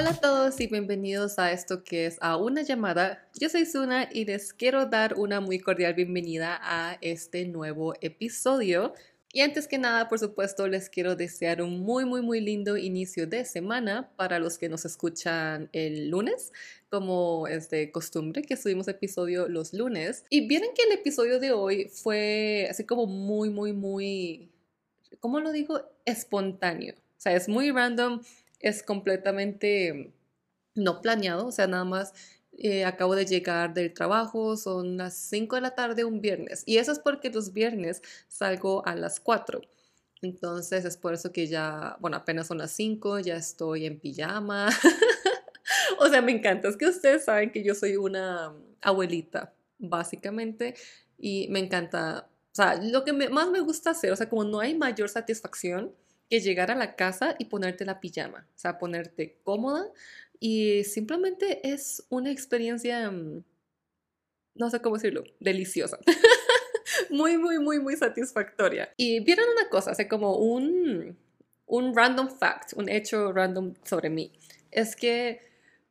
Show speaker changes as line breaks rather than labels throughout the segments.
Hola a todos y bienvenidos a esto que es a una llamada. Yo soy Suna y les quiero dar una muy cordial bienvenida a este nuevo episodio. Y antes que nada, por supuesto, les quiero desear un muy, muy, muy lindo inicio de semana para los que nos escuchan el lunes, como es de costumbre que subimos episodio los lunes. Y vieron que el episodio de hoy fue así como muy, muy, muy, ¿cómo lo digo? Espontáneo. O sea, es muy random es completamente no planeado, o sea, nada más eh, acabo de llegar del trabajo, son las 5 de la tarde un viernes, y eso es porque los viernes salgo a las 4. Entonces es por eso que ya, bueno, apenas son las 5, ya estoy en pijama. o sea, me encanta, es que ustedes saben que yo soy una abuelita, básicamente, y me encanta, o sea, lo que más me gusta hacer, o sea, como no hay mayor satisfacción que llegar a la casa y ponerte la pijama, o sea, ponerte cómoda y simplemente es una experiencia, mm, no sé cómo decirlo, deliciosa. muy, muy, muy, muy satisfactoria. Y vieron una cosa, o como un, un random fact, un hecho random sobre mí. Es que,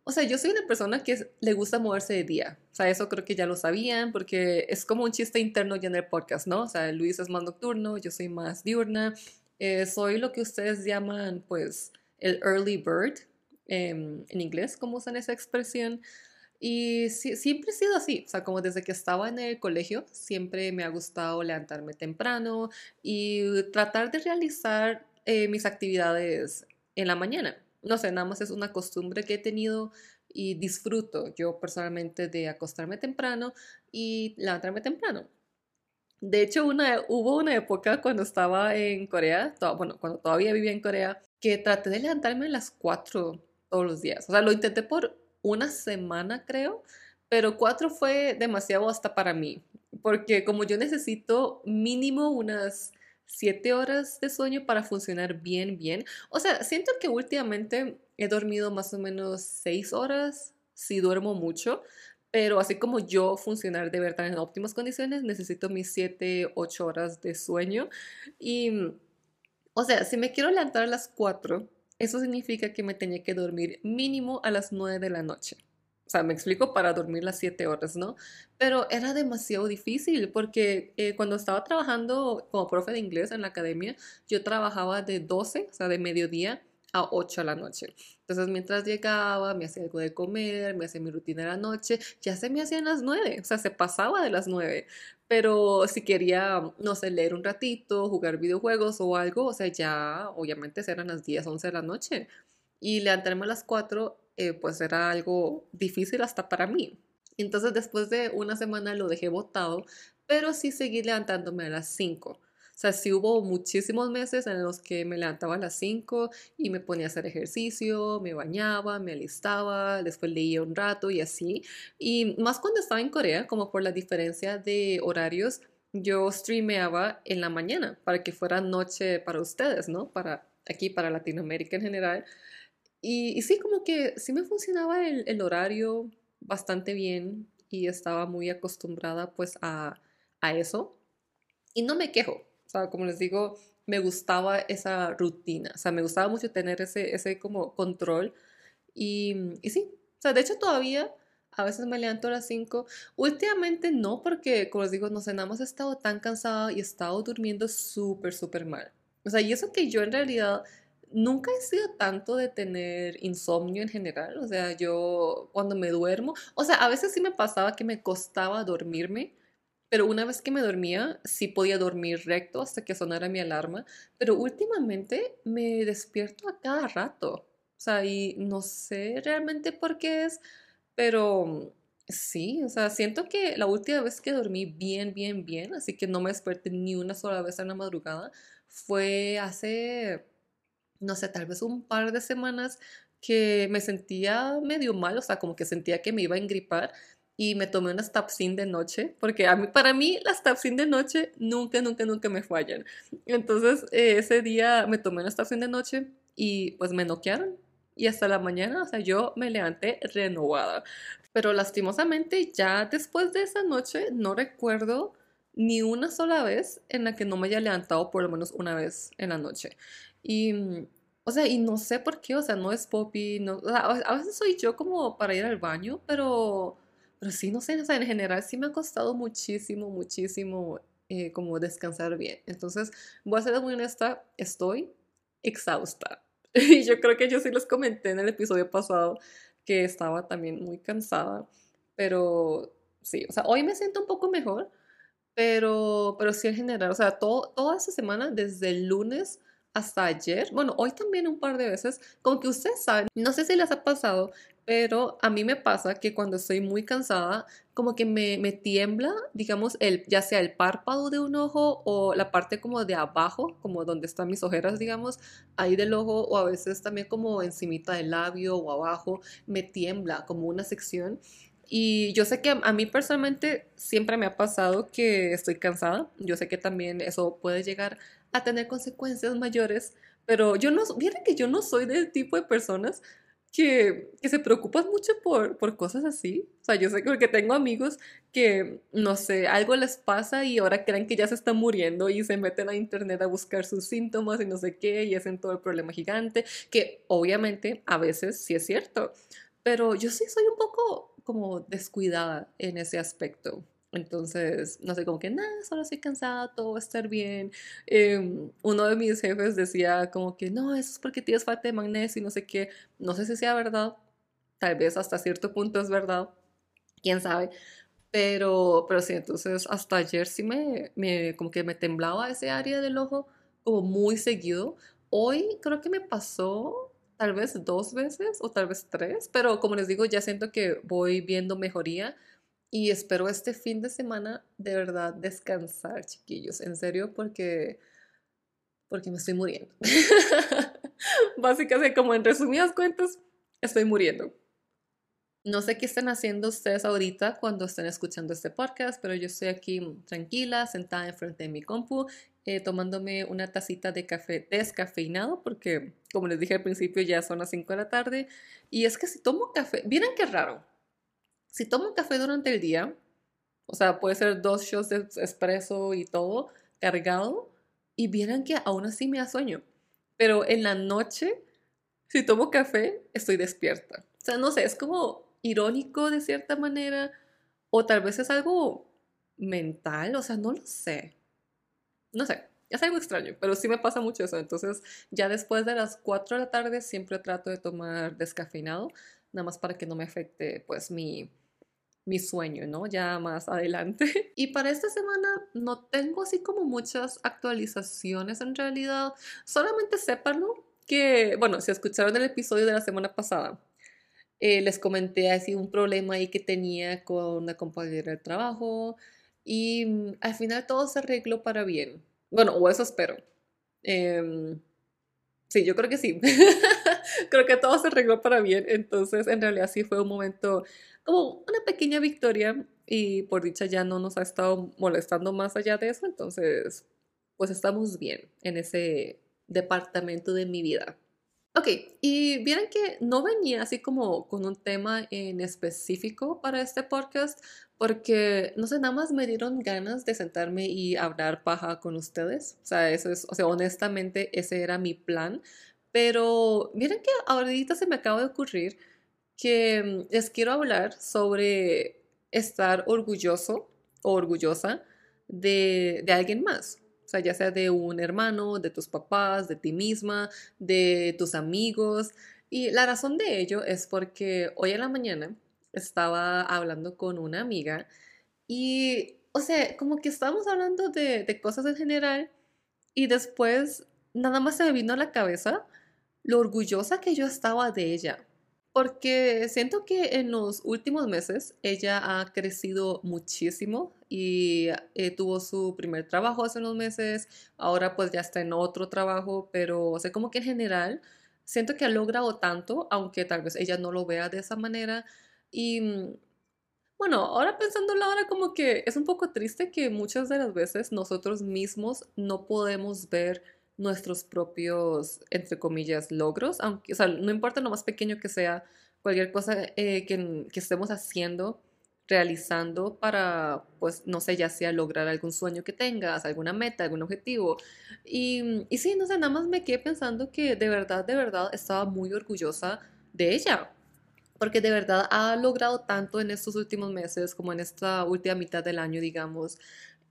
o sea, yo soy una persona que le gusta moverse de día. O sea, eso creo que ya lo sabían porque es como un chiste interno ya en el podcast, ¿no? O sea, Luis es más nocturno, yo soy más diurna. Eh, soy lo que ustedes llaman, pues, el early bird, em, en inglés, como usan esa expresión. Y siempre he sido así, o sea, como desde que estaba en el colegio, siempre me ha gustado levantarme temprano y tratar de realizar eh, mis actividades en la mañana. No sé, nada más es una costumbre que he tenido y disfruto yo personalmente de acostarme temprano y levantarme temprano. De hecho, una, hubo una época cuando estaba en Corea, bueno, cuando todavía vivía en Corea, que traté de levantarme a las 4 todos los días. O sea, lo intenté por una semana, creo, pero 4 fue demasiado hasta para mí, porque como yo necesito mínimo unas 7 horas de sueño para funcionar bien, bien. O sea, siento que últimamente he dormido más o menos 6 horas, si duermo mucho, pero así como yo funcionar de verdad en óptimas condiciones, necesito mis 7, 8 horas de sueño. Y, o sea, si me quiero levantar a las 4, eso significa que me tenía que dormir mínimo a las 9 de la noche. O sea, me explico para dormir las 7 horas, ¿no? Pero era demasiado difícil porque eh, cuando estaba trabajando como profe de inglés en la academia, yo trabajaba de 12, o sea, de mediodía a 8 de la noche. Entonces, mientras llegaba, me hacía algo de comer, me hacía mi rutina de la noche, ya se me hacían las 9, o sea, se pasaba de las 9. Pero si quería, no sé, leer un ratito, jugar videojuegos o algo, o sea, ya obviamente eran las 10, 11 de la noche. Y levantarme a las 4, eh, pues era algo difícil hasta para mí. Entonces, después de una semana lo dejé botado, pero sí seguí levantándome a las 5. Sea, sí hubo muchísimos meses en los que me levantaba a las 5 y me ponía a hacer ejercicio, me bañaba, me alistaba, después leía un rato y así. Y más cuando estaba en Corea, como por la diferencia de horarios, yo streameaba en la mañana para que fuera noche para ustedes, ¿no? Para aquí, para Latinoamérica en general. Y, sí, como que sí me funcionaba el, el, horario bastante bien y estaba muy acostumbrada pues a, a eso. Y no me quejo, o sea, como les digo, me gustaba esa rutina. O sea, me gustaba mucho tener ese, ese como control. Y, y sí, o sea, de hecho todavía a veces me levanto a las 5. Últimamente no, porque como les digo, no sé, nada más he estado tan cansada y he estado durmiendo súper, súper mal. O sea, y eso que yo en realidad nunca he sido tanto de tener insomnio en general. O sea, yo cuando me duermo, o sea, a veces sí me pasaba que me costaba dormirme pero una vez que me dormía, sí podía dormir recto hasta que sonara mi alarma, pero últimamente me despierto a cada rato. O sea, y no sé realmente por qué es, pero sí, o sea, siento que la última vez que dormí bien, bien, bien, así que no me desperté ni una sola vez en la madrugada, fue hace, no sé, tal vez un par de semanas que me sentía medio mal, o sea, como que sentía que me iba a engripar y me tomé unas tapsin de noche, porque a mí, para mí las tapsin de noche nunca, nunca, nunca me fallan. Entonces eh, ese día me tomé unas tapsin de noche y pues me noquearon y hasta la mañana, o sea, yo me levanté renovada. Pero lastimosamente ya después de esa noche no recuerdo ni una sola vez en la que no me haya levantado por lo menos una vez en la noche. Y O sea, y no sé por qué, o sea, no es Poppy, no, o sea, a veces soy yo como para ir al baño, pero, pero sí, no sé, o sea, en general sí me ha costado muchísimo, muchísimo eh, como descansar bien. Entonces, voy a ser muy honesta, estoy exhausta. Y yo creo que yo sí les comenté en el episodio pasado que estaba también muy cansada, pero sí, o sea, hoy me siento un poco mejor, pero, pero sí en general, o sea, todo, toda esta semana, desde el lunes hasta ayer, bueno, hoy también un par de veces, como que ustedes saben, no sé si les ha pasado, pero a mí me pasa que cuando estoy muy cansada, como que me, me, tiembla, digamos, el, ya sea el párpado de un ojo o la parte como de abajo, como donde están mis ojeras, digamos, ahí del ojo, o a veces también como encimita del labio o abajo, me tiembla como una sección. Y yo sé que a mí personalmente siempre me ha pasado que estoy cansada. Yo sé que también eso puede llegar a tener consecuencias mayores, pero yo no, miren que yo no soy del tipo de personas que, que se preocupan mucho por, por cosas así. O sea, yo sé que tengo amigos que, no sé, algo les pasa y ahora creen que ya se están muriendo y se meten a internet a buscar sus síntomas y no sé qué y hacen todo el problema gigante, que obviamente a veces sí es cierto, pero yo sí soy un poco como descuidada en ese aspecto. Entonces, no sé, como que nada, solo estoy cansada, todo va a estar bien. Em, uno de mis jefes decía como que no, eso es porque tienes falta de magnesio y no sé qué. No sé si sea verdad, tal vez hasta cierto punto es verdad, quién sabe. Pero, pero sí, entonces hasta ayer sí me, me, como que me temblaba ese área del ojo como muy seguido. Hoy creo que me pasó tal vez dos veces o tal vez tres, pero como les digo, ya siento que voy viendo mejoría y espero este fin de semana de verdad descansar, chiquillos, en serio, porque, porque me estoy muriendo. Básicamente, como en resumidas cuentas, estoy muriendo. No sé qué están haciendo ustedes ahorita cuando estén escuchando este podcast, pero yo estoy aquí tranquila, sentada enfrente de mi compu, eh, tomándome una tacita de café descafeinado, porque como les dije al principio ya son las 5 de la tarde. Y es que si tomo café, miren qué raro, si tomo café durante el día, o sea, puede ser dos shots de espresso y todo cargado, y vieran que aún así me da sueño. Pero en la noche, si tomo café, estoy despierta. O sea, no sé, es como irónico de cierta manera, o tal vez es algo mental, o sea, no lo sé. No sé, es algo extraño, pero sí me pasa mucho eso. Entonces, ya después de las 4 de la tarde siempre trato de tomar descafeinado, nada más para que no me afecte pues mi, mi sueño, ¿no? Ya más adelante. Y para esta semana no tengo así como muchas actualizaciones en realidad. Solamente sépanlo que, bueno, si escucharon el episodio de la semana pasada, eh, les comenté así un problema ahí que tenía con una compañera de trabajo y mm, al final todo se arregló para bien. Bueno, o eso espero. Em, sí, yo creo que sí. creo que todo se arregló para bien. Entonces, en realidad sí fue un momento como una pequeña victoria y por dicha ya no nos ha estado molestando más allá de eso. Entonces, pues estamos bien en ese departamento de mi vida. Ok, y vieron que no venía así como con un tema en específico para este podcast, porque no sé, nada más me dieron ganas de sentarme y hablar paja con ustedes. O sea, eso es, o sea, honestamente ese era mi plan. Pero miren que ahorita se me acaba de ocurrir que mm, les quiero hablar sobre estar orgulloso o orgullosa de, alguien más. O sea, ya sea de un hermano, de tus papás, de ti misma, de tus amigos. Y la razón de ello es porque hoy en la mañana estaba hablando con una amiga y, o sea, como que estábamos hablando de cosas en general y después nada más se me vino a la cabeza lo orgullosa que yo estaba de ella. Porque siento que en los últimos meses ella ha crecido muchísimo y eh, tuvo su primer trabajo hace unos meses, ahora pues ya está en otro trabajo, pero o sea, como que en general siento que ha logrado tanto, aunque tal vez ella no lo vea de esa manera. Y bueno, ahora pensándolo ahora como que es un poco triste que muchas de las veces nosotros mismos no podemos ver nuestros propios, entre comillas, logros, aunque, o sea, no importa lo más pequeño que sea, cualquier cosa eh, que, que, estemos haciendo realizando para, pues, no sé, ya sea lograr algún sueño que tengas, alguna meta, algún objetivo. Y, y sí, no sé, nada más me quedé pensando que de verdad, de verdad estaba muy orgullosa de ella, porque de verdad ha logrado tanto en estos últimos meses como en esta última mitad del año, digamos.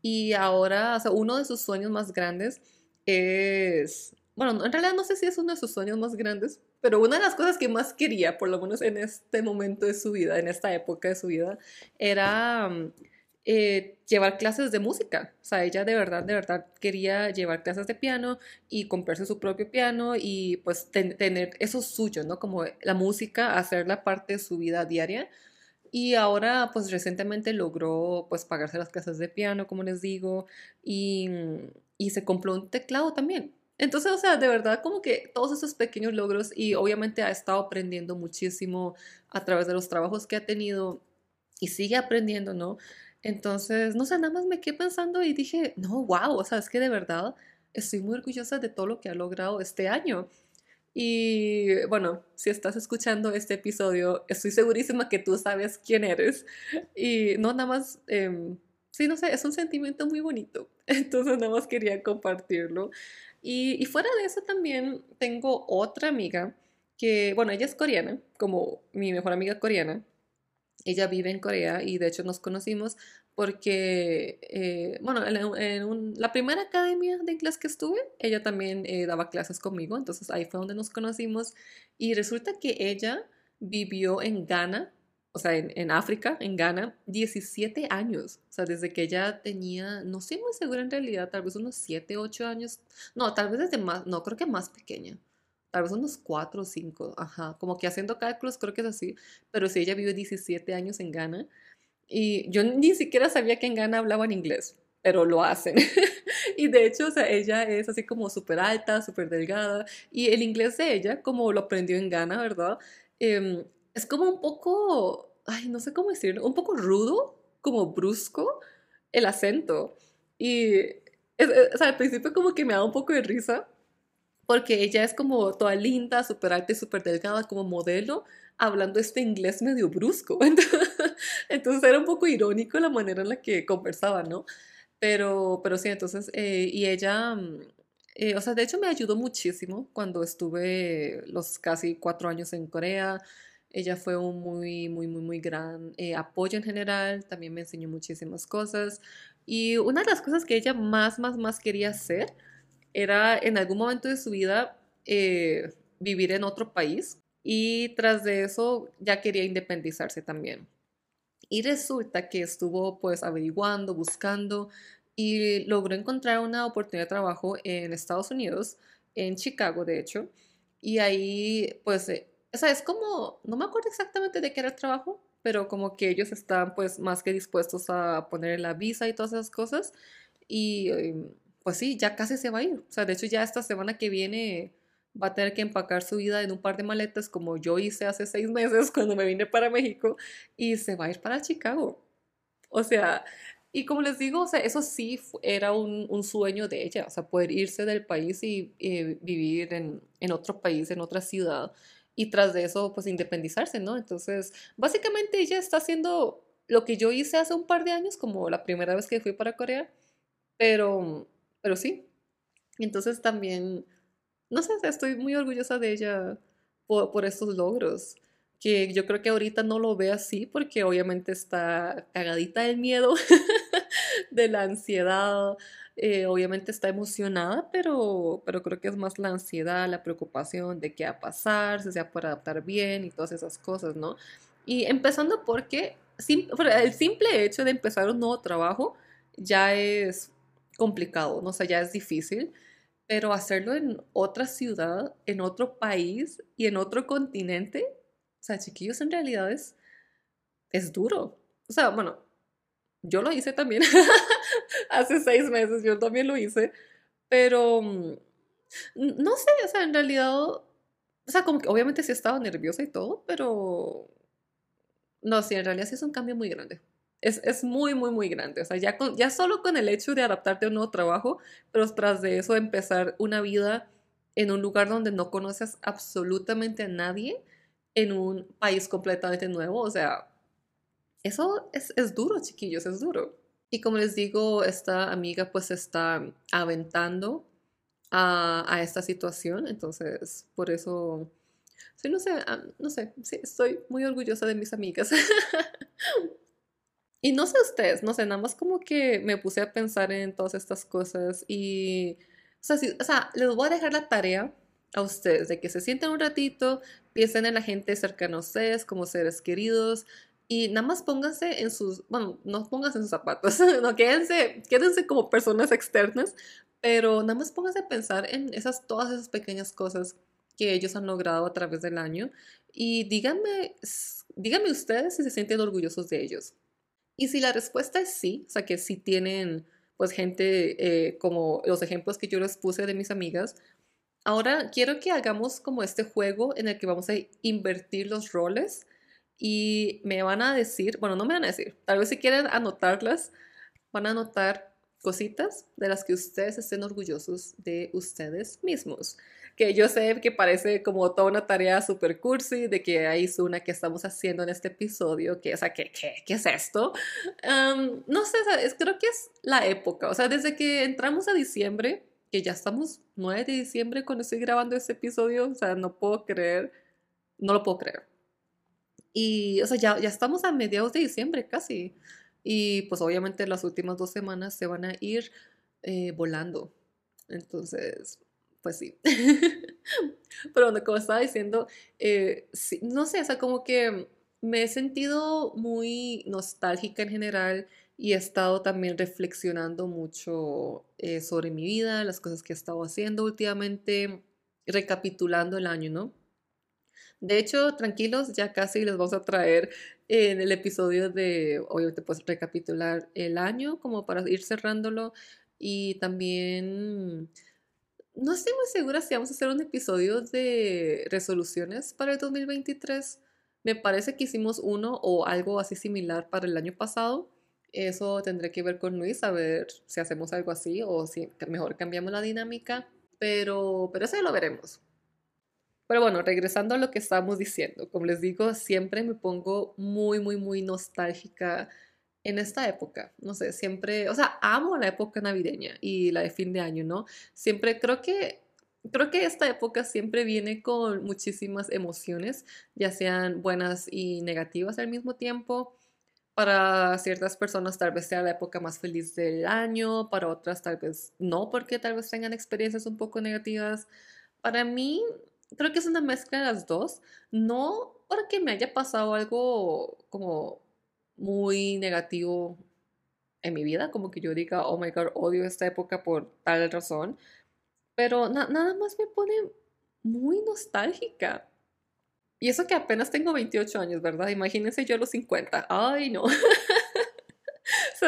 Y ahora, o sea, uno de sus sueños más grandes es, bueno, en realidad no sé si es uno de sus sueños más grandes, pero una de las cosas que más quería, por lo menos en este momento de su vida, en esta época de su vida, era mm, eh, llevar clases de música. O sea, ella de verdad, de verdad quería llevar clases de piano y comprarse su propio piano y pues tener eso suyo, ¿no? Como la música, hacerla parte de su vida diaria. Y ahora, pues recientemente logró pues pagarse las clases de piano, como les digo, y, mm, y se compró un teclado también. Entonces, o sea, de verdad como que todos esos pequeños logros y obviamente ha estado aprendiendo muchísimo a través de los trabajos que ha tenido y sigue aprendiendo, ¿no? Entonces, no sé, nada más me quedé pensando y dije, no, wow, o sea, es que de verdad estoy muy orgullosa de todo lo que ha logrado este año. Y bueno, si estás escuchando este episodio, estoy segurísima que tú sabes quién eres. Y no, nada más, eh, sí, no sé, es un sentimiento muy bonito. Entonces, nada más quería compartirlo. Y, fuera de eso también tengo otra amiga que, bueno, ella es coreana, como mi mejor amiga coreana. Ella vive en Corea y de hecho nos conocimos porque, eh, bueno, en, la primera academia de inglés que estuve, ella también eh, daba clases conmigo, entonces ahí fue donde nos conocimos y resulta que ella vivió en Ghana o sea, en, África, en Ghana, 17 años. O sea, desde que ella tenía, no estoy muy segura en realidad, tal vez unos 7, 8 años. No, tal vez desde más, no, creo que más pequeña. Tal vez unos 4 o 5, ajá. Como que haciendo cálculos, creo que es así. Pero sí, ella vive 17 años en Ghana. Y yo ni siquiera sabía que en Ghana hablaban inglés, pero lo hacen. y de hecho, o sea, ella es así como súper alta, súper delgada. Y el inglés de ella, como lo aprendió en Ghana, ¿verdad? Eh, es como un poco ay, no sé cómo decirlo, un poco rudo, como brusco, el acento. Y, o sea, al principio como que me da un poco de risa, porque ella es como toda linda, súper alta y súper delgada, como modelo, hablando este inglés medio brusco. Entonces, era un poco irónico la manera en la que conversaba, ¿no? Pero, pero sí, entonces, eh, y ella, mm, eh, o sea, de hecho me ayudó muchísimo cuando estuve los casi cuatro años en Corea. Ella fue un muy, muy, muy, muy gran eh, apoyo en general, también me enseñó muchísimas cosas. Y una de las cosas que ella más, más, más quería hacer era en algún momento de su vida eh, vivir en otro país y tras de eso ya quería independizarse también. Y resulta que estuvo pues averiguando, buscando y logró encontrar una oportunidad de trabajo en Estados Unidos, en Chicago de hecho, y ahí pues eh, o sea, es como, no me acuerdo exactamente de qué era el trabajo, pero como que ellos están pues más que dispuestos a poner la visa y todas esas cosas. Y em, pues sí, ya casi se va a ir. O sea, de hecho ya esta semana que viene va a tener que empacar su vida en un par de maletas como yo hice hace seis meses cuando me vine para México y se va a ir para Chicago. O sea, y como les digo, o sea, eso sí era un, un sueño de ella, o sea, poder irse del país y vivir en, en otro país, en otra ciudad y tras de eso, pues independizarse, ¿no? Entonces, básicamente ella está haciendo lo que yo hice hace un par de años, como la primera vez que fui para Corea, pero, pero sí. Entonces también, no sé, estoy muy orgullosa de ella por, por estos logros que yo creo que ahorita no lo ve así porque obviamente está cagadita del miedo, de la ansiedad, eh, obviamente está emocionada, pero, pero creo que es más la ansiedad, la preocupación de qué va a pasar, si se va a poder adaptar bien y todas esas cosas, ¿no? Y empezando porque el simple hecho de empezar un nuevo trabajo ya es complicado, ¿no? O sea, ya es difícil, pero hacerlo en otra ciudad, en otro país y en otro continente, o sea, chiquillos, en realidad es, es duro. O sea, bueno, yo lo hice también. Hace seis meses yo también lo hice. Pero mm, no sé, o sea, en realidad, o sea, como que obviamente sí estaba nerviosa y todo, pero no, sí, en realidad sí es un cambio muy grande. Es, es muy, muy, muy grande. O sea, ya, con, ya solo con el hecho de adaptarte a un nuevo trabajo, pero tras de eso empezar una vida en un lugar donde no conoces absolutamente a nadie, en un país completamente nuevo, o sea, eso es, es duro, chiquillos, es duro. Y como les digo, esta amiga pues está aventando a, esta situación, entonces por eso, sí, no sé, ah, no sé, sí, estoy muy orgullosa de mis amigas. y no sé ustedes, no sé, nada más como que me puse a pensar en todas estas cosas y, o sea, o sea les voy a dejar la tarea a ustedes de que se sienten un ratito, piensen en la gente cercana a ustedes como seres queridos, y nada más pónganse en sus, bueno, no pónganse en sus zapatos, no, quédense, quédense como personas externas, pero nada más pónganse a pensar en esas, todas esas pequeñas cosas que ellos han logrado a través del año y díganme, díganme ustedes si se sienten orgullosos de ellos. Y si la respuesta es sí, o sea que si tienen pues gente eh, como los ejemplos que yo les puse de mis amigas, ahora quiero que hagamos como este juego en el que vamos a invertir los roles y me van a decir, bueno, no me van a decir, tal vez si quieren anotarlas, van a anotar cositas de las que ustedes estén orgullosos de ustedes mismos. Que yo sé que parece como toda una tarea super cursi, de que hay una que estamos haciendo en este episodio, que, o sea, ¿qué, qué, qué es esto? no sé, es, creo que es la época, o sea, desde que entramos a diciembre, que ya estamos 9 de diciembre cuando estoy grabando este episodio, o sea, no puedo creer, no lo puedo creer. Y, o sea, ya, ya estamos a mediados de diciembre casi. Y pues obviamente las últimas dos semanas se van a ir eh, volando. Entonces, pues sí. Pero como estaba diciendo, eh, no sé, o sea, como que me he sentido muy nostálgica en general y he estado también reflexionando mucho eh, sobre mi vida, las cosas que he estado haciendo últimamente, recapitulando el año, ¿no? De hecho, tranquilos, ya casi les vamos a traer en el episodio de, obviamente, pues recapitular el año como para ir cerrándolo y también... No estoy muy segura si vamos a hacer un episodio de resoluciones para el 2023. Me parece que hicimos uno o algo así similar para el año pasado. Eso tendré que ver con Luis, a ver si hacemos algo así o si mejor cambiamos la dinámica. Pero, pero eso ya lo veremos. Pero bueno, regresando a lo que estábamos diciendo, como les digo, siempre me pongo muy, muy, muy nostálgica en esta época. No sé, siempre, o sea, amo la época navideña y la de fin de año, ¿no? Siempre creo que creo que esta época siempre viene con muchísimas emociones, ya sean buenas y negativas al mismo tiempo. Para ciertas personas tal vez sea la época más feliz del año, para otras tal vez no, porque tal vez tengan experiencias un poco negativas. Para mí creo que es una mezcla de las dos. No porque me haya pasado algo como muy negativo en mi vida, como que yo diga, oh my god, odio esta época por tal razón, pero nada más me pone muy nostálgica. Y eso que apenas tengo 28 años, ¿verdad? Imagínense yo a los 50. Ay, no.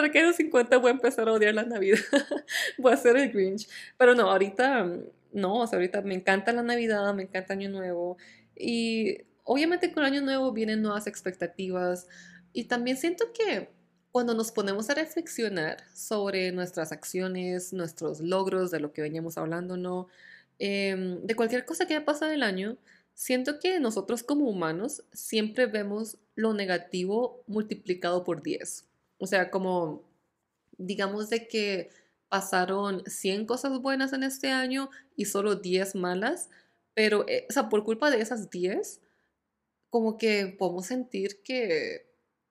¿Será que a los 50 voy a empezar a odiar la Navidad? voy a ser el Grinch. Pero no, ahorita no, o ahorita me encanta la Navidad, me encanta Año Nuevo y obviamente con Año Nuevo vienen nuevas expectativas y también siento que cuando nos ponemos a reflexionar sobre nuestras acciones, nuestros logros, de lo que veníamos hablando, ¿no? Em, de cualquier cosa que haya pasado el año, siento que nosotros como humanos siempre vemos lo negativo multiplicado por 10. O sea, como digamos de que pasaron 100 cosas buenas en este año y solo 10 malas, pero, eh, o sea, por culpa de esas 10, como que podemos sentir que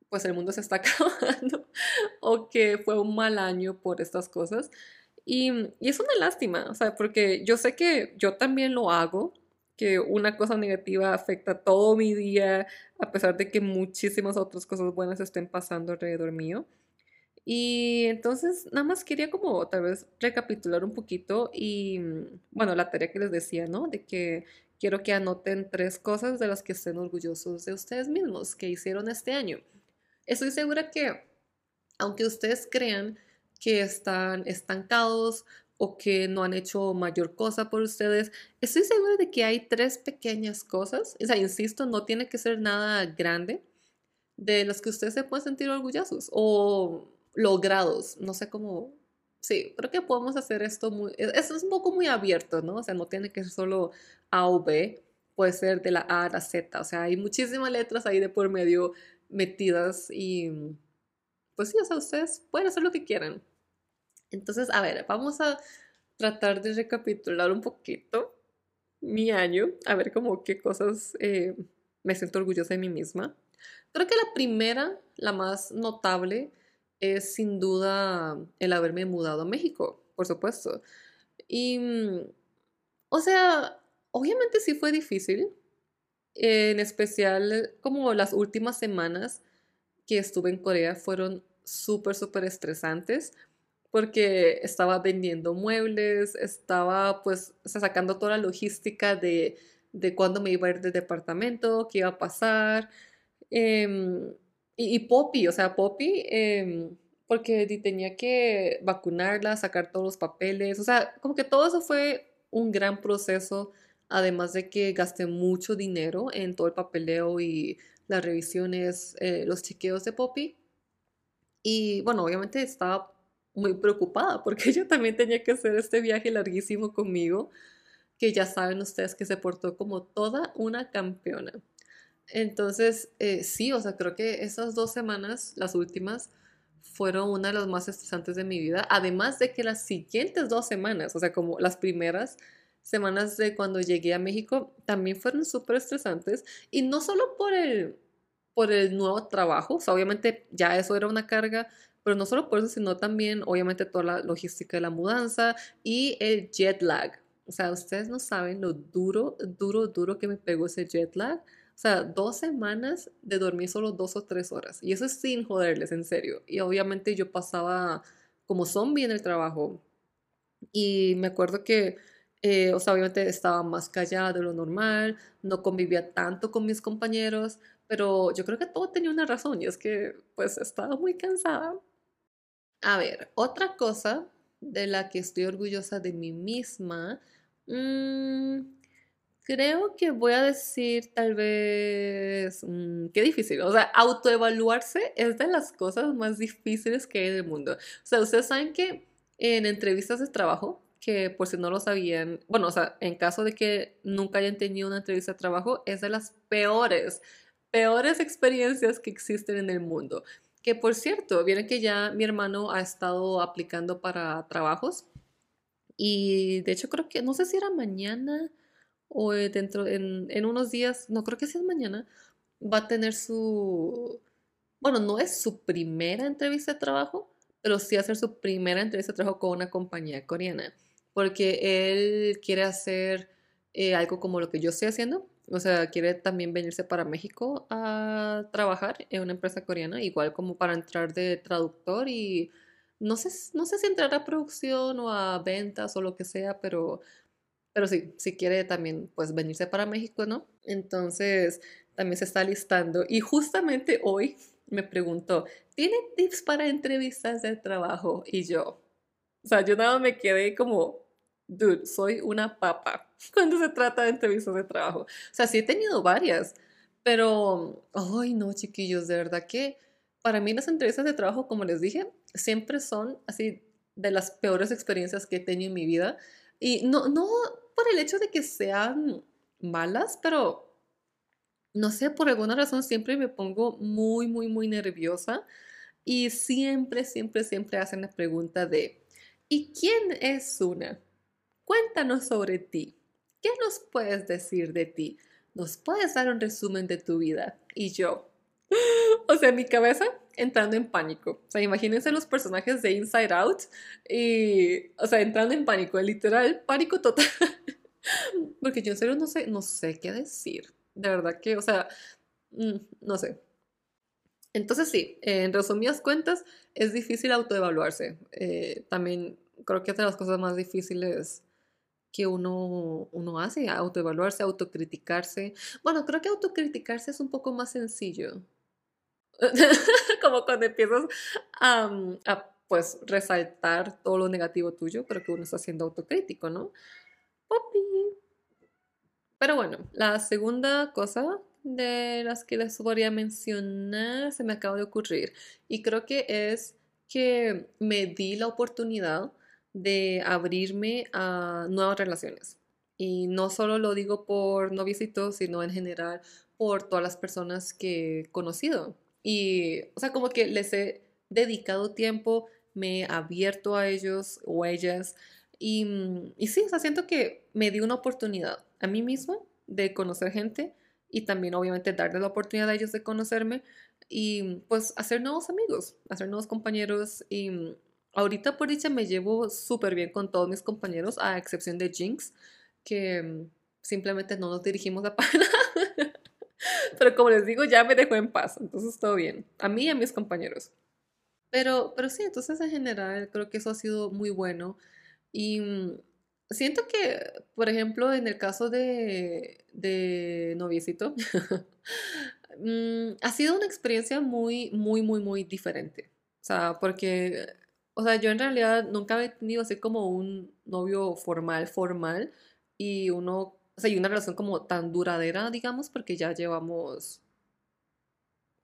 pues el mundo se está acabando o que fue un mal año por estas cosas. Y, y, es una lástima, o sea, porque yo sé que yo también lo hago, que una cosa negativa afecta todo mi día, a pesar de que muchísimas otras cosas buenas estén pasando alrededor mío. Y entonces nada más quería como tal vez recapitular un poquito y bueno, la tarea que les decía, ¿no? De que quiero que anoten tres cosas de las que estén orgullosos de ustedes mismos que hicieron este año. Estoy segura que aunque ustedes crean que están estancados o que no han hecho mayor cosa por ustedes, estoy segura de que hay tres pequeñas cosas, o sea, insisto, no tiene que ser nada grande, de las que ustedes se pueden sentir orgullosos o logrados, no sé cómo, sí, creo que podemos hacer esto muy, e, eso es un poco muy abierto, ¿no? O sea, no tiene que ser solo A o B, puede ser de la A a la Z, o sea, hay muchísimas letras ahí de por medio metidas y pues sí, o sea, ustedes pueden hacer lo que quieran. Entonces, a ver, vamos a tratar de recapitular un poquito mi año, a ver como qué cosas eh, me siento orgullosa de mí misma. Creo que la primera, la más notable, es sin duda el haberme mudado a México, por supuesto. Y, mm, o sea, obviamente sí fue difícil, en especial como las últimas semanas que estuve en Corea fueron súper, súper estresantes porque estaba vendiendo muebles, estaba pues sacando toda la logística de, de cuándo me iba a ir del departamento, qué iba a pasar. Em, y, Poppy, o sea, Poppy, em, porque tenía que vacunarla, sacar todos los papeles, o sea, como que todo eso fue un gran proceso, además de que gasté mucho dinero en todo el papeleo y las revisiones, eh, los chequeos de Poppy. Y bueno, obviamente estaba muy preocupada porque ella también tenía que hacer este viaje larguísimo conmigo, que ya saben ustedes que se portó como toda una campeona. Entonces, eh, sí, o sea, creo que esas dos semanas, las últimas, fueron una de las más estresantes de mi vida, además de que las siguientes dos semanas, o sea, como las primeras semanas de cuando llegué a México, también fueron súper estresantes, y no solo por el, por el nuevo trabajo, o sea, obviamente ya eso era una carga, pero no solo por eso, sino también, obviamente, toda la logística de la mudanza y el jet lag. O sea, ustedes no saben lo duro, duro, duro que me pegó ese jet lag. O sea, dos semanas de dormir solo dos o tres horas. Y eso es sin joderles, en serio. Y obviamente yo pasaba como zombie en el trabajo. Y me acuerdo que, eh, o sea, obviamente estaba más callada de lo normal, no convivía tanto con mis compañeros, pero yo creo que todo tenía una razón y es que pues estaba muy cansada. A ver, otra cosa de la que estoy orgullosa de mí misma, mmm, Creo que voy a decir tal vez, mm, qué difícil, o sea, autoevaluarse es de las cosas más difíciles que hay en el mundo. O sea, ustedes saben que en entrevistas de trabajo, que por si no lo sabían, bueno, o sea, en caso de que nunca hayan tenido una entrevista de trabajo, es de las peores, peores experiencias que existen en el mundo. Que por cierto, vieron que ya mi hermano ha estado aplicando para trabajos y de hecho creo que, no sé si era mañana o eh, dentro, en, en unos días, no creo que sea mañana, va a tener su, bueno, no es su primera entrevista de trabajo, pero sí hacer su primera entrevista de trabajo con una compañía coreana, porque él quiere hacer eh, algo como lo que yo estoy haciendo, o sea, quiere también venirse para México a trabajar en una empresa coreana, igual como para entrar de traductor y no sé, no sé si entrar a producción o a ventas o lo que sea, pero pero sí, si quiere también pues venirse para México, ¿no? Entonces también se está listando. Y justamente hoy me preguntó, ¿tiene tips para entrevistas de trabajo? Y yo, o sea, yo nada me quedé como, dude, soy una papa cuando se trata de entrevistas de trabajo. O sea, sí he tenido varias, pero, ay no, chiquillos, de verdad que para mí las entrevistas de trabajo, como les dije, siempre son así de las peores experiencias que he tenido en mi vida y no, no por el hecho de que sean malas, pero no sé, por alguna razón siempre me pongo muy, muy, muy nerviosa. Y siempre, siempre, siempre hacen la pregunta de, ¿y quién es una? Cuéntanos sobre ti. ¿Qué nos puedes decir de ti? ¿Nos puedes dar un resumen de tu vida? Y yo, o sea, mi cabeza entrando en pánico. O sea, imagínense los personajes de Inside Out y, o sea, entrando en pánico, literal, pánico total. Porque yo en serio no sé, no sé qué decir. De verdad que, o sea, mm, no sé. Entonces sí, en resumidas cuentas, es difícil autoevaluarse. Eh, también creo que es de las cosas más difíciles que uno, uno hace, autoevaluarse, autocriticarse. Bueno, creo que autocriticarse es un poco más sencillo. Como cuando empiezas a, a, pues, resaltar todo lo negativo tuyo, pero que uno está siendo autocrítico, ¿no? Poppy. Pero bueno, la segunda cosa de las que les podría mencionar se me acaba de ocurrir y creo que es que me di la oportunidad de abrirme a nuevas relaciones. Y no solo lo digo por noviecitos, sino en general por todas las personas que he conocido Y, o sea, como que les he dedicado tiempo, me he abierto a ellos o ellas. Y, y sí, o sea, siento que me di una oportunidad a mí misma de conocer gente y también obviamente darle la oportunidad a ellos de conocerme y pues hacer nuevos amigos, hacer nuevos compañeros y ahorita por dicha me llevo súper bien con todos mis compañeros a excepción de Jinx que simplemente no nos dirigimos a para Pero como les digo, ya me dejó en paz, entonces todo bien. A mí y a mis compañeros. Pero, pero sí, entonces en general creo que eso ha sido muy bueno. Y mm, siento que, por ejemplo, en el caso de, de noviecito, mm, ha sido una experiencia muy, muy, muy, muy diferente. O sea, porque, o sea, yo en realidad nunca he tenido así como un novio formal, formal, y uno o sea, y una relación como tan duradera, digamos, porque ya llevamos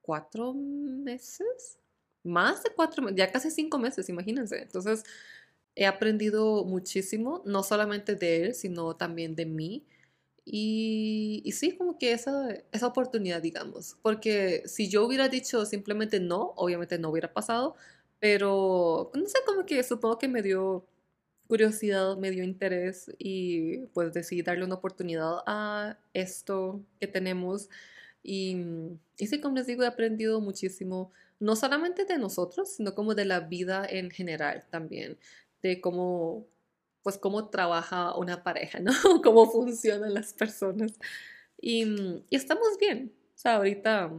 cuatro meses, más de cuatro meses, ya casi cinco meses, imagínense. Entonces, he aprendido muchísimo, no solamente de él, sino también de mí. Y, y, sí, como que esa, esa oportunidad, digamos, porque si yo hubiera dicho simplemente no, obviamente no hubiera pasado, pero no sé, como que supongo que me dio curiosidad, me dio interés y pues decidí darle una oportunidad a esto que tenemos. Y, y sí, como les digo, he aprendido muchísimo, no solamente de nosotros, sino como de la vida en general también, de cómo, pues cómo trabaja una pareja, ¿no? cómo funcionan las personas. Y, y estamos bien, o sea, ahorita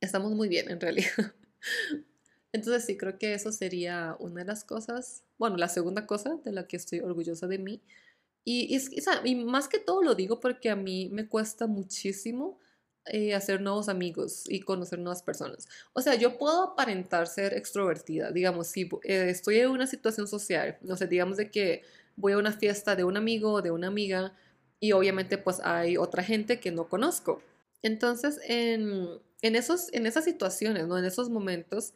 estamos muy bien en realidad. Entonces sí, creo que eso sería una de las cosas, bueno, la segunda cosa de la que estoy orgullosa de mí. Y, y, más que todo lo digo porque a mí me cuesta muchísimo eh, hacer nuevos amigos y conocer nuevas personas. O sea, yo puedo aparentar ser extrovertida, digamos, si eh, estoy en una situación social, no sé, digamos de que voy a una fiesta de un amigo o de una amiga y obviamente pues hay otra gente que no conozco. Entonces, en, en, esos, en esas situaciones, ¿no? En esos momentos,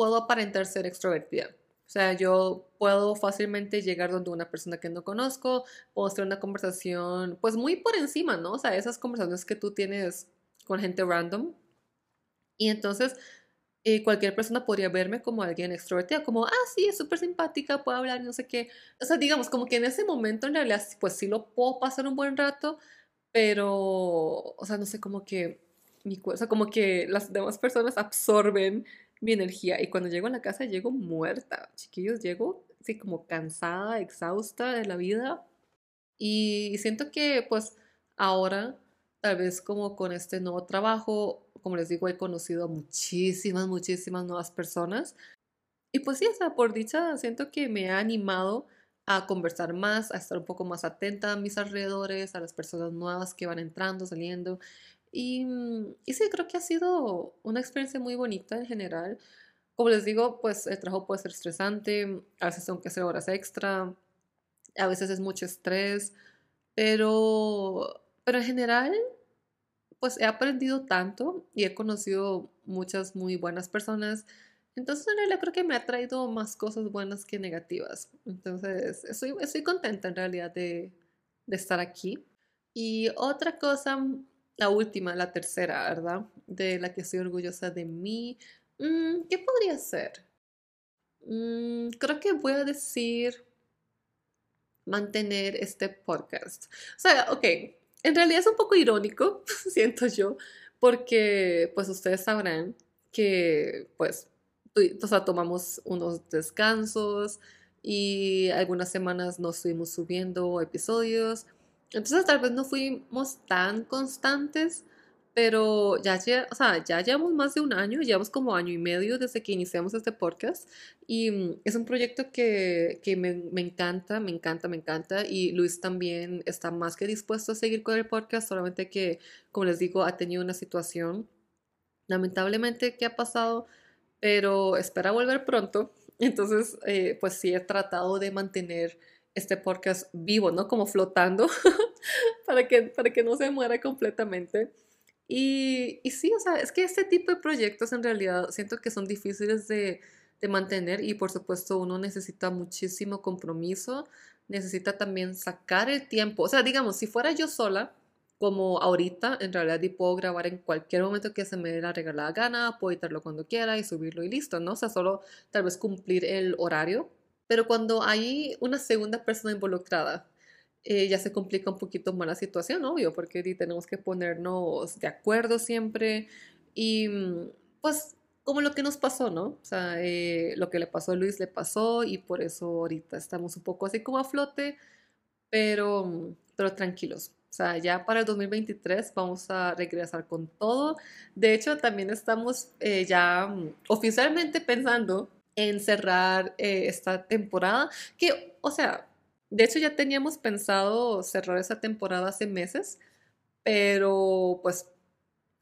puedo aparentar ser extrovertida. O sea, yo puedo fácilmente llegar donde una persona que no conozco, puedo hacer una conversación, pues muy por encima, ¿no? O sea, esas conversaciones que tú tienes con gente random. Y entonces, eh, cualquier persona podría verme como alguien extrovertida, como, ah, sí, es súper simpática, puede hablar no sé qué. O sea, digamos, como que en ese momento en realidad, pues sí lo puedo pasar un buen rato, pero, o sea, no sé, como que mi o sea, como que las demás personas absorben mi energía. Y cuando llego a la casa llego muerta, chiquillos, llego así como cansada, exhausta de la vida. Y siento que pues ahora, tal vez como con este nuevo trabajo, como les digo, he conocido a muchísimas, muchísimas nuevas personas. Y pues sí, o por dicha, siento que me ha animado a conversar más, a estar un poco más atenta a mis alrededores, a las personas nuevas que van entrando, saliendo. Y, mm, y sí, creo que ha sido una experiencia muy bonita en general. Como les digo, pues el trabajo puede ser estresante, a veces tengo que hacer horas extra, a veces es mucho estrés, pero, pero en general, pues he aprendido tanto y he conocido muchas muy buenas personas. Entonces, en realidad creo que me ha traído más cosas buenas que negativas. Entonces, estoy, estoy contenta en realidad de, de estar aquí. Y otra cosa la última, la tercera, ¿verdad? De la que estoy orgullosa de mí. Mm, ¿Qué podría ser? Mm, creo que voy a decir mantener este podcast. O sea, ok, en realidad es un poco irónico, siento yo, porque pues ustedes sabrán que pues o sea, tomamos unos descansos y algunas semanas no estuvimos subiendo episodios entonces tal vez no fuimos tan constantes, pero ya, o sea, ya llevamos más de un año, llevamos como año y medio desde que iniciamos este podcast y mm, es un proyecto que, que me, me, encanta, me encanta, me encanta y Luis también está más que dispuesto a seguir con el podcast, solamente que, como les digo, ha tenido una situación lamentablemente que ha pasado, pero espera volver pronto. Entonces, eh, pues sí, he tratado de mantener este podcast vivo, ¿no? Como flotando para, que, para que no se muera completamente. Y, y, sí, o sea, es que este tipo de proyectos en realidad siento que son difíciles de, de mantener y por supuesto uno necesita muchísimo compromiso, necesita también sacar el tiempo. O sea, digamos, si fuera yo sola, como ahorita, en realidad, y puedo grabar en cualquier momento que se me dé la regalada gana, puedo editarlo cuando quiera y subirlo y listo, ¿no? O sea, solo tal vez cumplir el horario. Pero cuando hay una segunda persona involucrada, eh, ya se complica un poquito más la situación, obvio, porque tenemos que ponernos de acuerdo siempre y mm, pues como lo que nos pasó, ¿no? O sea, eh, lo que le pasó a Luis le pasó y por eso ahorita estamos un poco así como a flote, pero, mm, pero tranquilos. O sea, ya para el 2023 vamos a regresar con todo. De hecho, también estamos eh, ya mm, oficialmente pensando en cerrar esta temporada, que, o sea, de hecho, ya teníamos pensado cerrar esa temporada hace meses, pero pues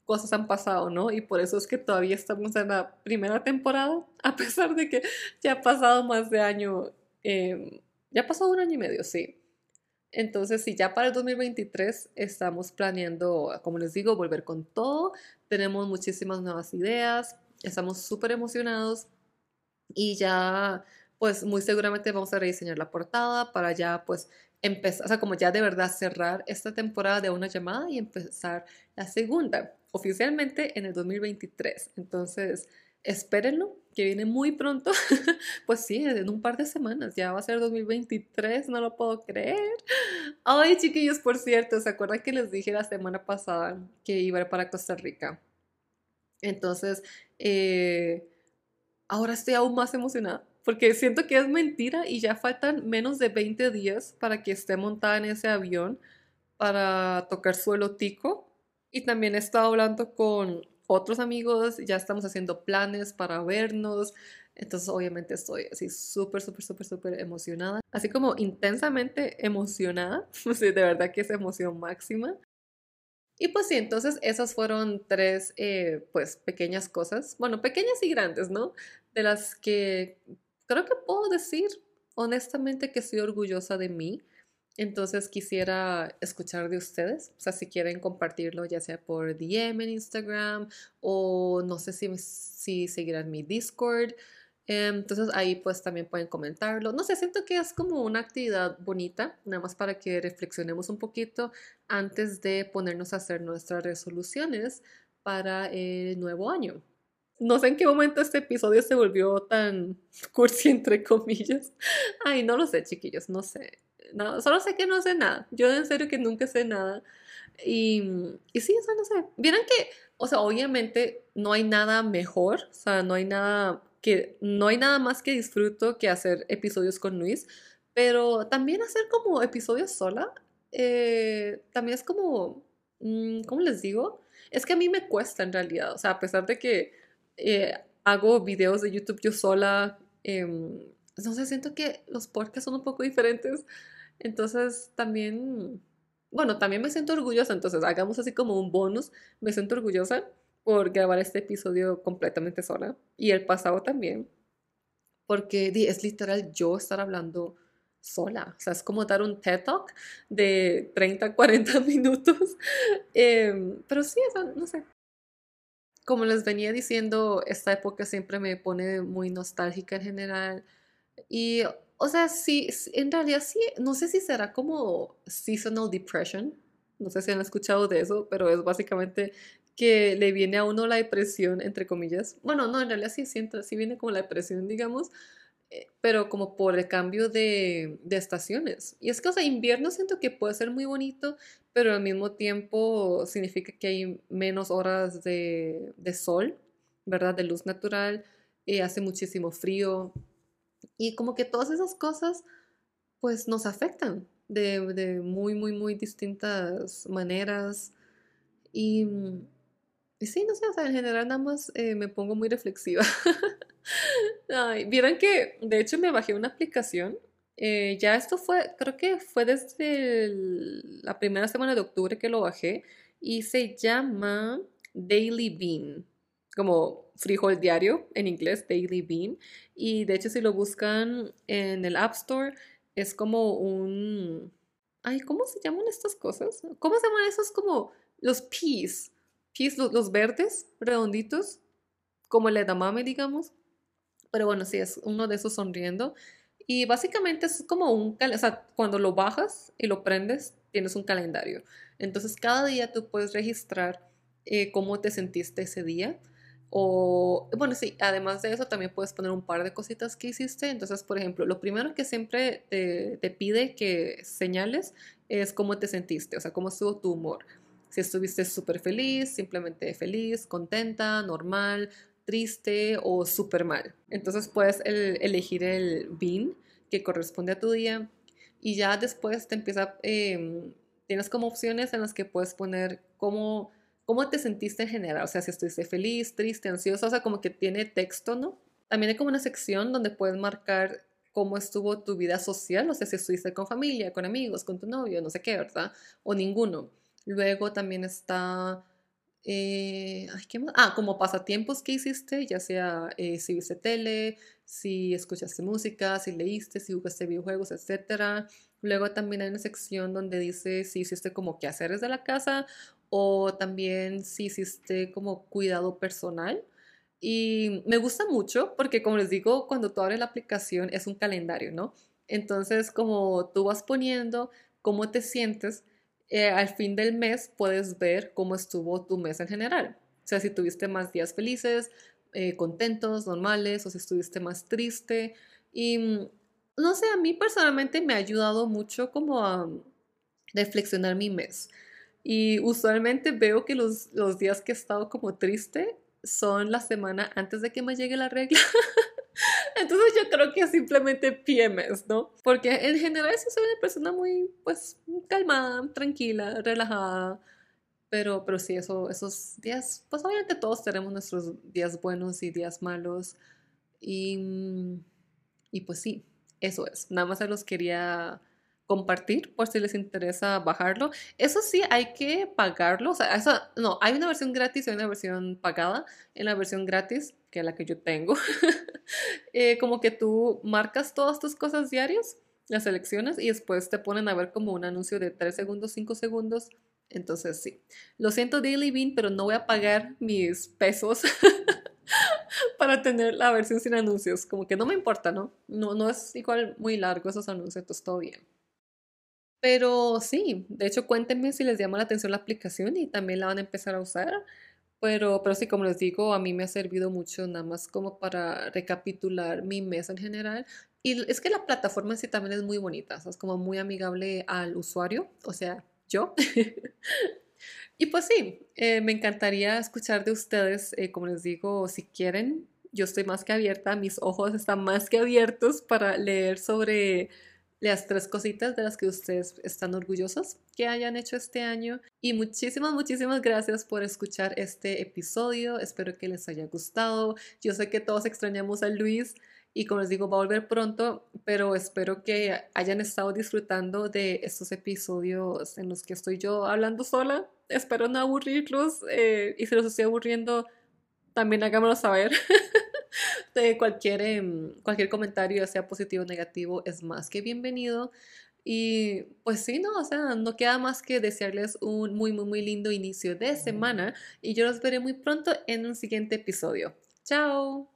cosas han pasado, ¿no? Y por eso es que todavía estamos en la primera temporada, a pesar de que ya ha pasado más de año, em, ya ha pasado un año y medio, sí. Entonces, sí, ya para el 2023 estamos planeando, como les digo, volver con todo. Tenemos muchísimas nuevas ideas, estamos súper emocionados y ya pues muy seguramente vamos a rediseñar la portada para ya pues empezar, o sea, como ya de verdad cerrar esta temporada de una llamada y empezar la segunda oficialmente en el 2023. Entonces, espérenlo, que viene muy pronto. pues sí, en un par de semanas, ya va a ser 2023, no lo puedo creer. Ay, chiquillos, por cierto, ¿se acuerdan que les dije la semana pasada que iba para Costa Rica? Entonces, eh, ahora estoy aún más emocionada porque siento que es mentira y ya faltan menos de 20 días para que esté montada en ese avión para tocar suelo tico. Y también he estado hablando con otros amigos, ya estamos haciendo planes para vernos. Entonces, obviamente estoy así súper, súper, súper, súper emocionada. Así como intensamente emocionada. de verdad que es emoción máxima. Y pues sí, entonces esas fueron tres, eh, pues, pequeñas cosas. Bueno, pequeñas y grandes, ¿no? De las que creo que puedo decir honestamente que estoy orgullosa de mí. Entonces quisiera escuchar de ustedes, o sea, si quieren compartirlo ya sea por DM en Instagram o no sé si, si seguirán mi Discord. Em, entonces ahí pues también pueden comentarlo. No sé, siento que es como una actividad bonita, nada más para que reflexionemos un poquito antes de ponernos a hacer nuestras resoluciones para el nuevo año no sé en qué momento este episodio se volvió tan cursi, entre comillas. Ay, no lo sé, chiquillos, no sé. No, solo sé que no sé nada. Yo en serio que nunca sé nada. Y, y sí, eso no sé. Vieron que, o sea, obviamente no hay nada mejor, o sea, no hay nada que, no hay nada más que disfruto que hacer episodios con Luis, pero también hacer como episodios sola, eh, también es como, mm, ¿cómo les digo? Es que a mí me cuesta en realidad, o sea, a pesar de que eh, hago videos de YouTube yo sola. Em, no sé, siento que los podcasts son un poco diferentes. Entonces también, bueno, también me siento orgullosa. Entonces hagamos así como un bonus. Me siento orgullosa por grabar este episodio completamente sola. Y el pasado también. Porque es literal yo estar hablando sola. O sea, es como dar un TED Talk de 30, 40 minutos. Em, pero sí, no sé, como les venía diciendo, esta época siempre me pone muy nostálgica en general. Y, o sea, sí, en realidad sí, no sé si será como seasonal depression. No sé si han escuchado de eso, pero es básicamente que le viene a uno la depresión, entre comillas. Bueno, no, en realidad sí, siento, sí viene como la depresión, digamos, eh, pero como por el cambio de, de, estaciones. Y es que, o sea, invierno siento que puede ser muy bonito, pero al mismo tiempo significa que hay menos horas de, de sol, ¿verdad? De luz natural, y hace muchísimo frío. Y como que todas esas cosas, pues nos afectan de, de muy, muy, muy distintas maneras. Y, y, sí, no sé, o sea, en general nada más eh, me pongo muy reflexiva. Ay, vieron que, de hecho, me bajé una aplicación. Eh, ya esto fue, creo que fue desde la primera semana de octubre que lo bajé y se llama Daily Bean, como frijol diario en inglés, Daily Bean. Y de hecho, si lo buscan en el App Store, es como un... Ay, ¿cómo se llaman estas cosas? ¿Cómo se llaman esos como los peas? Los, verdes, redonditos, como el edamame, digamos. Pero bueno, sí, es uno de esos sonriendo. Y básicamente es como un, o sea, cuando lo bajas y lo prendes, tienes un calendario. Entonces cada día tú puedes registrar eh, cómo te sentiste ese día. O, bueno, sí, además de eso también puedes poner un par de cositas que hiciste. Entonces, por ejemplo, lo primero que siempre te, te pide que señales es cómo te sentiste, o sea, cómo estuvo tu humor. Si estuviste súper feliz, simplemente feliz, contenta, normal, triste o súper mal. Entonces puedes elegir el BIN que corresponde a tu día y ya después te empieza, em, tienes como opciones en las que puedes poner cómo, cómo te sentiste en general, o sea, si estuviste feliz, triste, ansiosa, o sea, como que tiene texto, ¿no? También hay como una sección donde puedes marcar cómo estuvo tu vida social, o sea, si estuviste con familia, con amigos, con tu novio, no sé qué, ¿verdad? O ninguno. Luego también está, eh. Ah, como pasatiempos que hiciste, ya sea eh, si viste tele, si escuchaste música, si leíste, si jugaste videojuegos, etc. Luego también hay una sección donde dice si hiciste como quehaceres de la casa o también si hiciste como cuidado personal. Y me gusta mucho porque, como les digo, cuando tú abres la aplicación es un calendario, ¿no? Entonces, como tú vas poniendo cómo te sientes, eh, al fin del mes puedes ver cómo estuvo tu mes en general. O sea, si tuviste más días felices, eh, contentos, normales, o si estuviste más triste. Y mm, no sé, a mí personalmente me ha ayudado mucho como a reflexionar mi mes. Y usualmente veo que los, los días que he estado como triste son la semana antes de que me llegue la regla. Entonces yo creo que es simplemente PMS, ¿no? Porque en general sí soy una persona muy, pues, calmada, tranquila, relajada. Pero, pero sí, eso, esos días, pues obviamente todos tenemos nuestros días buenos y días malos. Y, y pues sí, eso es. Nada más se los quería compartir por si les interesa bajarlo. Eso sí, hay que pagarlo. O sea, eso, no, hay una versión gratis y hay una versión pagada. En la versión gratis, que es la que yo tengo, eh, como que tú marcas todas tus cosas diarias, las selecciones, y después te ponen a ver como un anuncio de 3 segundos, 5 segundos. Entonces, sí. Lo siento, Daily Bean, pero no voy a pagar mis pesos. para tener la versión sin anuncios, como que no me importa, ¿no? No, no es igual muy largo esos anuncios, entonces todo bien. Pero sí, de hecho cuéntenme si les llama la atención la aplicación y también la van a empezar a usar. Pero, pero sí, como les digo, a mí me ha servido mucho nada más como para recapitular mi mes en general. Y es que la plataforma en sí también es muy bonita, es como muy amigable al usuario, o sea, yo. y pues sí, eh, me encantaría escuchar de ustedes, eh, como les digo, si quieren, yo estoy más que abierta, mis ojos están más que abiertos para leer sobre las tres cositas de las que ustedes están orgullosos que hayan hecho este año. Y muchísimas, muchísimas gracias por escuchar este episodio. Espero que les haya gustado. Yo sé que todos extrañamos a Luis y como les digo, va a volver pronto, pero espero que hayan estado disfrutando de estos episodios en los que estoy yo hablando sola. Espero no aburrirlos eh, y si los estoy aburriendo, también háganmelo saber. de cualquier, em, cualquier comentario, sea positivo o negativo, es más que bienvenido. Y pues sí, no, o sea, no queda más que desearles un muy, muy, muy lindo inicio de semana y yo los veré muy pronto en un siguiente episodio. ¡Chao!